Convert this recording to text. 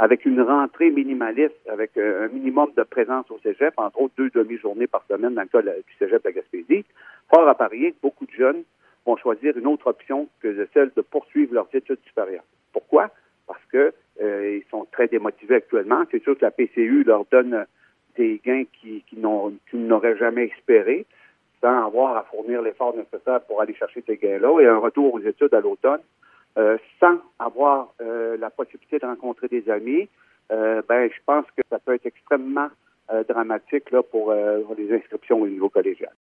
avec une rentrée minimaliste, avec un minimum de présence au cégep, entre autres deux demi-journées par semaine dans le cas du cégep de la Gaspésie, fort à parier que beaucoup de jeunes vont choisir une autre option que celle de poursuivre leurs études supérieures. Pourquoi? Parce que euh, ils sont très démotivés actuellement. C'est sûr que la PCU leur donne des gains qui, qui n'auraient jamais espéré, sans avoir à fournir l'effort nécessaire pour aller chercher ces gains-là, et un retour aux études à l'automne, euh, sans avoir euh, la possibilité de rencontrer des amis, ben je pense que ça peut être extrêmement dramatique là, pour les inscriptions au niveau collégial.